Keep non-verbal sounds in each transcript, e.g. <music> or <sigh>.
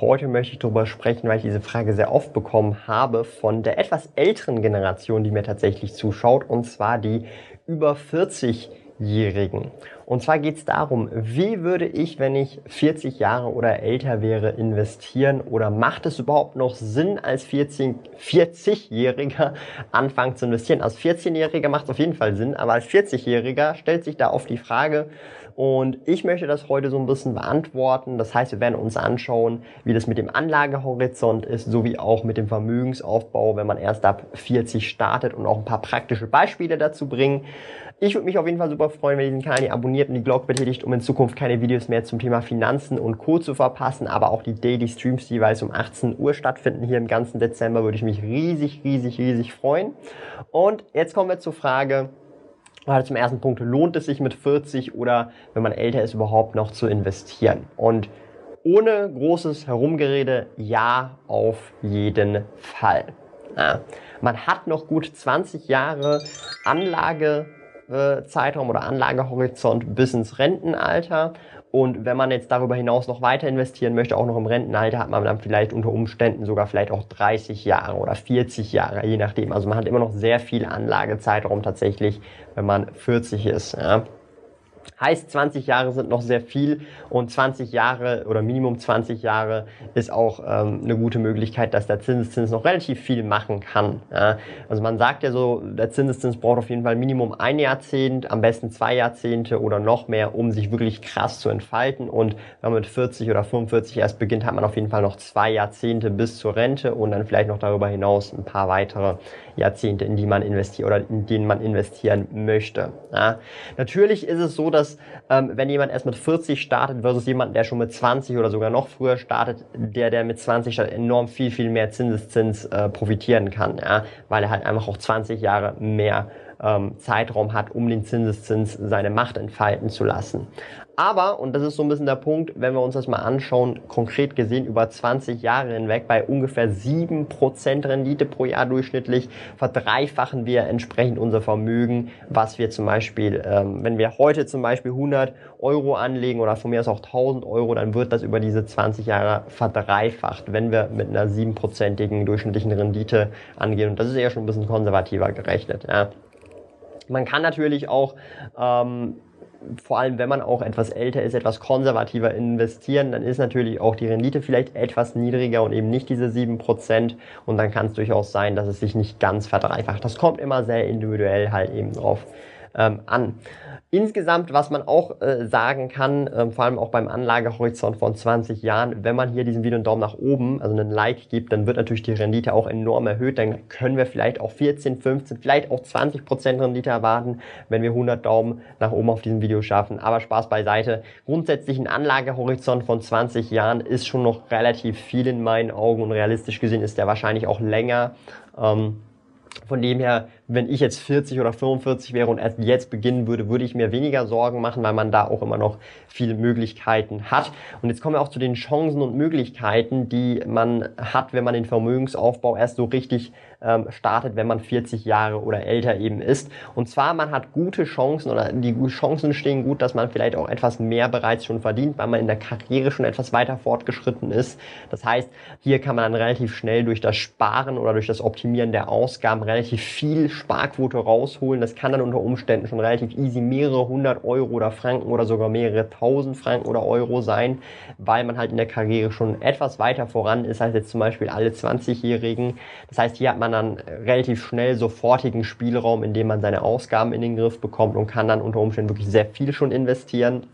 Heute möchte ich darüber sprechen, weil ich diese Frage sehr oft bekommen habe von der etwas älteren Generation, die mir tatsächlich zuschaut, und zwar die über 40-Jährigen. Und zwar geht es darum, wie würde ich, wenn ich 40 Jahre oder älter wäre, investieren oder macht es überhaupt noch Sinn, als 40-Jähriger anfangen zu investieren? Als 14-Jähriger macht es auf jeden Fall Sinn, aber als 40-Jähriger stellt sich da oft die Frage, und ich möchte das heute so ein bisschen beantworten. Das heißt, wir werden uns anschauen, wie das mit dem Anlagehorizont ist, sowie auch mit dem Vermögensaufbau, wenn man erst ab 40 startet und auch ein paar praktische Beispiele dazu bringen. Ich würde mich auf jeden Fall super freuen, wenn ihr den Kanal hier abonniert und die Glocke betätigt, um in Zukunft keine Videos mehr zum Thema Finanzen und Co. zu verpassen, aber auch die Daily Streams, die jeweils um 18 Uhr stattfinden hier im ganzen Dezember, würde ich mich riesig, riesig, riesig freuen. Und jetzt kommen wir zur Frage, also zum ersten Punkt, lohnt es sich mit 40 oder wenn man älter ist überhaupt noch zu investieren? Und ohne großes Herumgerede, ja, auf jeden Fall. Ja. Man hat noch gut 20 Jahre Anlagezeitraum oder Anlagehorizont bis ins Rentenalter und wenn man jetzt darüber hinaus noch weiter investieren möchte, auch noch im Rentenalter, hat man dann vielleicht unter Umständen sogar vielleicht auch 30 Jahre oder 40 Jahre, je nachdem. Also man hat immer noch sehr viel Anlagezeitraum tatsächlich, wenn man 40 ist. Ja. Heißt, 20 Jahre sind noch sehr viel und 20 Jahre oder Minimum 20 Jahre ist auch ähm, eine gute Möglichkeit, dass der Zinseszins noch relativ viel machen kann. Ja. Also man sagt ja so, der Zinseszins braucht auf jeden Fall Minimum ein Jahrzehnt, am besten zwei Jahrzehnte oder noch mehr, um sich wirklich krass zu entfalten. Und wenn man mit 40 oder 45 erst beginnt, hat man auf jeden Fall noch zwei Jahrzehnte bis zur Rente und dann vielleicht noch darüber hinaus ein paar weitere Jahrzehnte, in die man investiert oder in denen man investieren möchte. Ja. Natürlich ist es so, dass ähm, wenn jemand erst mit 40 startet versus jemand, der schon mit 20 oder sogar noch früher startet, der, der mit 20 startet, enorm viel, viel mehr Zinseszins äh, profitieren kann, ja, weil er halt einfach auch 20 Jahre mehr ähm, Zeitraum hat, um den Zinseszins seine Macht entfalten zu lassen. Aber, und das ist so ein bisschen der Punkt, wenn wir uns das mal anschauen, konkret gesehen über 20 Jahre hinweg, bei ungefähr 7% Rendite pro Jahr durchschnittlich, verdreifachen wir entsprechend unser Vermögen, was wir zum Beispiel, ähm, wenn wir heute zum Beispiel 100 Euro anlegen oder von mir aus auch 1000 Euro, dann wird das über diese 20 Jahre verdreifacht, wenn wir mit einer 7%igen durchschnittlichen Rendite angehen. Und das ist eher schon ein bisschen konservativer gerechnet. Ja. Man kann natürlich auch ähm, vor allem wenn man auch etwas älter ist, etwas konservativer investieren, dann ist natürlich auch die Rendite vielleicht etwas niedriger und eben nicht diese 7%. Und dann kann es durchaus sein, dass es sich nicht ganz verdreifacht. Das kommt immer sehr individuell halt eben drauf ähm, an. Insgesamt, was man auch äh, sagen kann, ähm, vor allem auch beim Anlagehorizont von 20 Jahren, wenn man hier diesem Video einen Daumen nach oben, also einen Like gibt, dann wird natürlich die Rendite auch enorm erhöht. Dann können wir vielleicht auch 14, 15, vielleicht auch 20 Prozent Rendite erwarten, wenn wir 100 Daumen nach oben auf diesem Video schaffen. Aber Spaß beiseite. Grundsätzlich ein Anlagehorizont von 20 Jahren ist schon noch relativ viel in meinen Augen und realistisch gesehen ist der wahrscheinlich auch länger. Ähm, von dem her, wenn ich jetzt 40 oder 45 wäre und erst jetzt beginnen würde, würde ich mir weniger Sorgen machen, weil man da auch immer noch viele Möglichkeiten hat. Und jetzt kommen wir auch zu den Chancen und Möglichkeiten, die man hat, wenn man den Vermögensaufbau erst so richtig ähm, startet, wenn man 40 Jahre oder älter eben ist. Und zwar, man hat gute Chancen oder die Chancen stehen gut, dass man vielleicht auch etwas mehr bereits schon verdient, weil man in der Karriere schon etwas weiter fortgeschritten ist. Das heißt, hier kann man dann relativ schnell durch das Sparen oder durch das Optimieren der Ausgaben relativ viel Sparquote rausholen. Das kann dann unter Umständen schon relativ easy mehrere hundert Euro oder Franken oder sogar mehrere tausend Franken oder Euro sein, weil man halt in der Karriere schon etwas weiter voran ist als jetzt zum Beispiel alle 20-Jährigen. Das heißt, hier hat man dann relativ schnell sofortigen Spielraum, in dem man seine Ausgaben in den Griff bekommt und kann dann unter Umständen wirklich sehr viel schon investieren.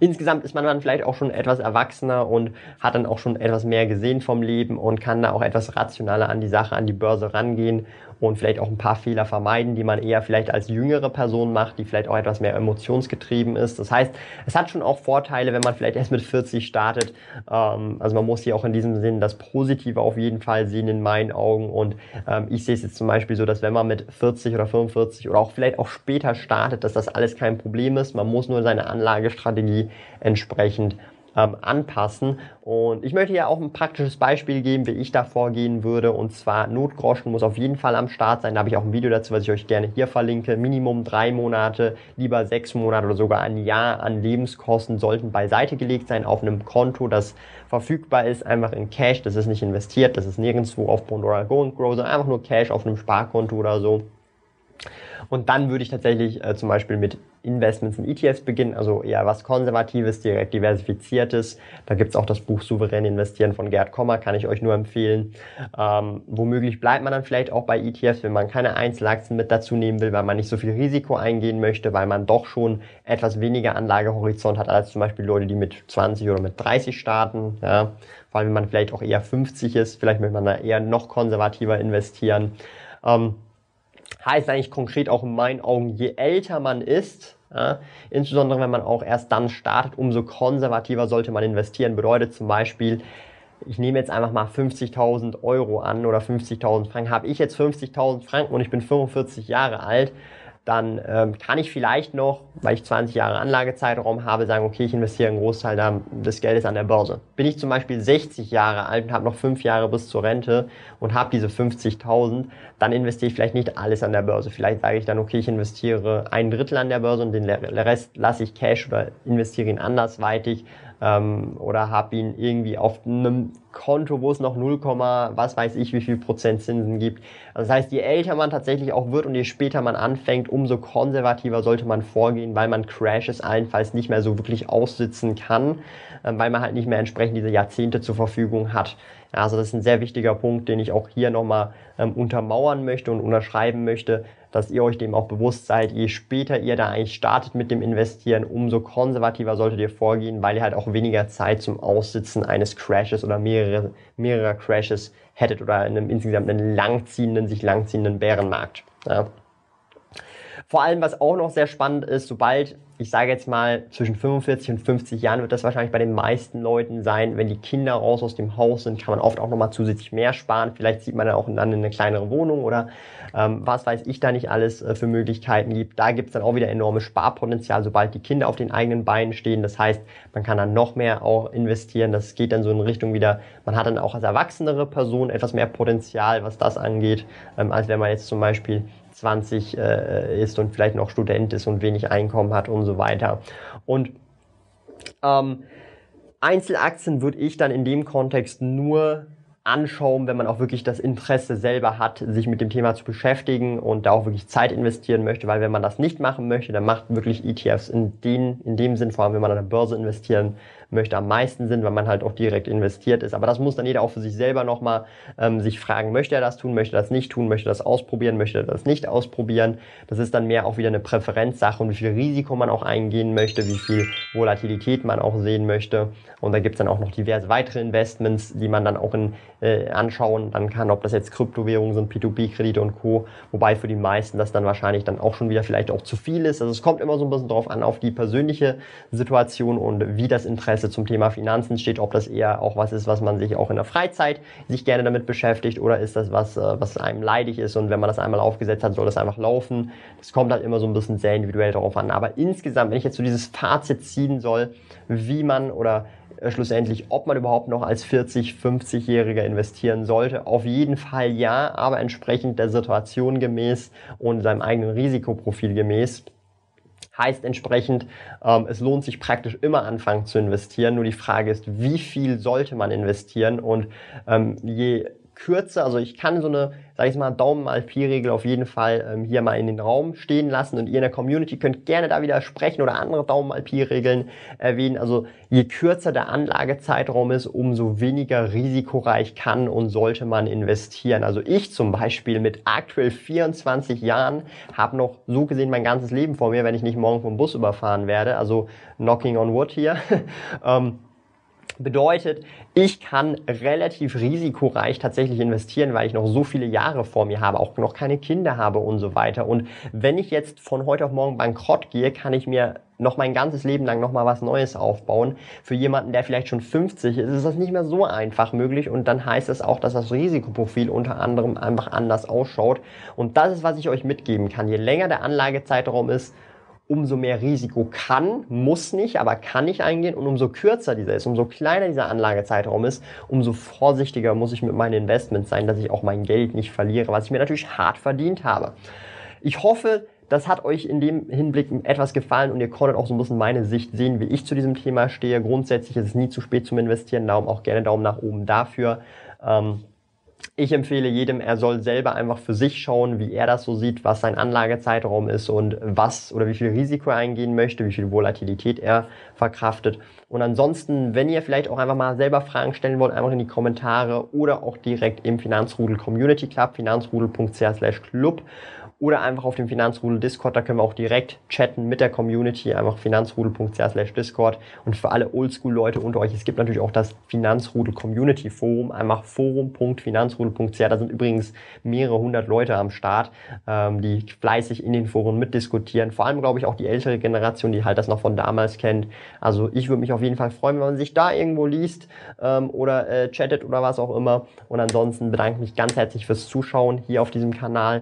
Insgesamt ist man dann vielleicht auch schon etwas erwachsener und hat dann auch schon etwas mehr gesehen vom Leben und kann da auch etwas rationaler an die Sache, an die Börse rangehen und vielleicht auch ein paar Fehler vermeiden, die man eher vielleicht als jüngere Person macht, die vielleicht auch etwas mehr emotionsgetrieben ist. Das heißt, es hat schon auch Vorteile, wenn man vielleicht erst mit 40 startet. Ähm, also man muss hier auch in diesem Sinn das Positive auf jeden Fall sehen in meinen Augen. Und ähm, ich sehe es jetzt zum Beispiel so, dass wenn man mit 40 oder 45 oder auch vielleicht auch später startet, dass das alles kein Problem ist. Man muss nur seine Anlagestrategie entsprechend ähm, anpassen. Und ich möchte ja auch ein praktisches Beispiel geben, wie ich da vorgehen würde. Und zwar Notgroschen muss auf jeden Fall am Start sein. Da habe ich auch ein Video dazu, was ich euch gerne hier verlinke. Minimum drei Monate, lieber sechs Monate oder sogar ein Jahr an Lebenskosten sollten beiseite gelegt sein auf einem Konto, das verfügbar ist, einfach in Cash. Das ist nicht investiert, das ist nirgendwo auf Pandora Go und Grow, sondern einfach nur Cash auf einem Sparkonto oder so. Und dann würde ich tatsächlich äh, zum Beispiel mit Investments in ETFs beginnen, also eher was Konservatives, direkt diversifiziertes. Da gibt's auch das Buch Souverän investieren von Gerd Kommer, kann ich euch nur empfehlen. Ähm, womöglich bleibt man dann vielleicht auch bei ETFs, wenn man keine Einzelaktien mit dazu nehmen will, weil man nicht so viel Risiko eingehen möchte, weil man doch schon etwas weniger Anlagehorizont hat als zum Beispiel Leute, die mit 20 oder mit 30 starten. Ja. Vor allem, wenn man vielleicht auch eher 50 ist, vielleicht möchte man da eher noch konservativer investieren. Ähm, heißt eigentlich konkret auch in meinen Augen, je älter man ist, ja, insbesondere wenn man auch erst dann startet, umso konservativer sollte man investieren. Bedeutet zum Beispiel, ich nehme jetzt einfach mal 50.000 Euro an oder 50.000 Franken. Habe ich jetzt 50.000 Franken und ich bin 45 Jahre alt, dann ähm, kann ich vielleicht noch, weil ich 20 Jahre Anlagezeitraum habe, sagen, okay, ich investiere einen Großteil des Geldes an der Börse. Bin ich zum Beispiel 60 Jahre alt und habe noch fünf Jahre bis zur Rente und habe diese 50.000, dann investiere ich vielleicht nicht alles an der Börse. Vielleicht sage ich dann, okay, ich investiere ein Drittel an der Börse und den Rest lasse ich Cash oder investiere ihn andersweitig ähm, oder habe ihn irgendwie auf einem Konto, wo es noch 0, was weiß ich, wie viel Prozent Zinsen gibt. Also das heißt, je älter man tatsächlich auch wird und je später man anfängt, umso konservativer sollte man vorgehen, weil man Crashes allenfalls nicht mehr so wirklich aussitzen kann, äh, weil man halt nicht mehr entsprechend diese Jahrzehnte zur Verfügung hat. Also das ist ein sehr wichtiger Punkt, den ich auch hier nochmal ähm, untermauern möchte und unterschreiben möchte, dass ihr euch dem auch bewusst seid, je später ihr da eigentlich startet mit dem Investieren, umso konservativer solltet ihr vorgehen, weil ihr halt auch weniger Zeit zum Aussitzen eines Crashes oder mehrere, mehrerer Crashes hättet oder in einem insgesamt einen langziehenden, sich langziehenden Bärenmarkt. Ja. Vor allem, was auch noch sehr spannend ist, sobald ich sage jetzt mal, zwischen 45 und 50 Jahren wird das wahrscheinlich bei den meisten Leuten sein. Wenn die Kinder raus aus dem Haus sind, kann man oft auch nochmal zusätzlich mehr sparen. Vielleicht sieht man dann auch dann eine kleinere Wohnung oder ähm, was weiß ich da nicht alles äh, für Möglichkeiten gibt. Da gibt es dann auch wieder enormes Sparpotenzial, sobald die Kinder auf den eigenen Beinen stehen. Das heißt, man kann dann noch mehr auch investieren. Das geht dann so in Richtung wieder, man hat dann auch als erwachsenere Person etwas mehr Potenzial, was das angeht, ähm, als wenn man jetzt zum Beispiel 20 äh, ist und vielleicht noch Student ist und wenig Einkommen hat und so weiter. Und ähm, Einzelaktien würde ich dann in dem Kontext nur anschauen, wenn man auch wirklich das Interesse selber hat, sich mit dem Thema zu beschäftigen und da auch wirklich Zeit investieren möchte, weil wenn man das nicht machen möchte, dann macht wirklich ETFs in, den, in dem Sinn, vor allem wenn man an der Börse investieren möchte, am meisten Sinn, weil man halt auch direkt investiert ist. Aber das muss dann jeder auch für sich selber nochmal ähm, sich fragen, möchte er das tun, möchte er das nicht tun, möchte er das ausprobieren, möchte er das nicht ausprobieren. Das ist dann mehr auch wieder eine Präferenzsache und wie viel Risiko man auch eingehen möchte, wie viel Volatilität man auch sehen möchte. Und da gibt's dann auch noch diverse weitere Investments, die man dann auch in, äh, anschauen dann kann, ob das jetzt Kryptowährungen sind, P2P-Kredite und Co. Wobei für die meisten das dann wahrscheinlich dann auch schon wieder vielleicht auch zu viel ist. Also es kommt immer so ein bisschen drauf an, auf die persönliche Situation und wie das Interesse Interesse zum Thema Finanzen steht, ob das eher auch was ist, was man sich auch in der Freizeit sich gerne damit beschäftigt oder ist das was, äh, was einem leidig ist und wenn man das einmal aufgesetzt hat, soll das einfach laufen. Das kommt halt immer so ein bisschen sehr individuell darauf an. Aber insgesamt, wenn ich jetzt so dieses Fazit ziehen soll, wie man oder äh, schlussendlich, ob man überhaupt noch als 40, 50-Jähriger investieren sollte. Auf jeden Fall ja, aber entsprechend der Situation gemäß und seinem eigenen Risikoprofil gemäß. Heißt entsprechend, ähm, es lohnt sich praktisch immer anfangen zu investieren. Nur die Frage ist, wie viel sollte man investieren? Und ähm, je kürzer, also ich kann so eine sage ich mal, Daumen mal Pi-Regel auf jeden Fall ähm, hier mal in den Raum stehen lassen und ihr in der Community könnt gerne da wieder sprechen oder andere Daumen mal Pi-Regeln erwähnen. Also je kürzer der Anlagezeitraum ist, umso weniger risikoreich kann und sollte man investieren. Also ich zum Beispiel mit aktuell 24 Jahren habe noch so gesehen mein ganzes Leben vor mir, wenn ich nicht morgen vom Bus überfahren werde. Also knocking on wood hier. <laughs> ähm, Bedeutet, ich kann relativ risikoreich tatsächlich investieren, weil ich noch so viele Jahre vor mir habe, auch noch keine Kinder habe und so weiter. Und wenn ich jetzt von heute auf morgen bankrott gehe, kann ich mir noch mein ganzes Leben lang noch mal was Neues aufbauen. Für jemanden, der vielleicht schon 50 ist, ist das nicht mehr so einfach möglich und dann heißt es auch, dass das Risikoprofil unter anderem einfach anders ausschaut. Und das ist, was ich euch mitgeben kann. Je länger der Anlagezeitraum ist, umso mehr Risiko kann, muss nicht, aber kann ich eingehen und umso kürzer dieser ist, umso kleiner dieser Anlagezeitraum ist, umso vorsichtiger muss ich mit meinen Investments sein, dass ich auch mein Geld nicht verliere, was ich mir natürlich hart verdient habe. Ich hoffe, das hat euch in dem Hinblick etwas gefallen und ihr konntet auch so ein bisschen meine Sicht sehen, wie ich zu diesem Thema stehe. Grundsätzlich ist es nie zu spät zum Investieren, darum auch gerne Daumen nach oben dafür. Ähm, ich empfehle jedem, er soll selber einfach für sich schauen, wie er das so sieht, was sein Anlagezeitraum ist und was oder wie viel Risiko er eingehen möchte, wie viel Volatilität er verkraftet. Und ansonsten, wenn ihr vielleicht auch einfach mal selber Fragen stellen wollt, einfach in die Kommentare oder auch direkt im Finanzrudel Community Club, finanzrudel.ch/club oder einfach auf dem Finanzrudel Discord, da können wir auch direkt chatten mit der Community, einfach finanzrudel.ch Discord und für alle Oldschool-Leute unter euch, es gibt natürlich auch das Finanzrudel Community Forum, einfach forum.finanzrudel.ch, da sind übrigens mehrere hundert Leute am Start, ähm, die fleißig in den Foren mitdiskutieren, vor allem glaube ich auch die ältere Generation, die halt das noch von damals kennt, also ich würde mich auf jeden Fall freuen, wenn man sich da irgendwo liest ähm, oder äh, chattet oder was auch immer. Und ansonsten bedanke ich mich ganz herzlich fürs Zuschauen hier auf diesem Kanal.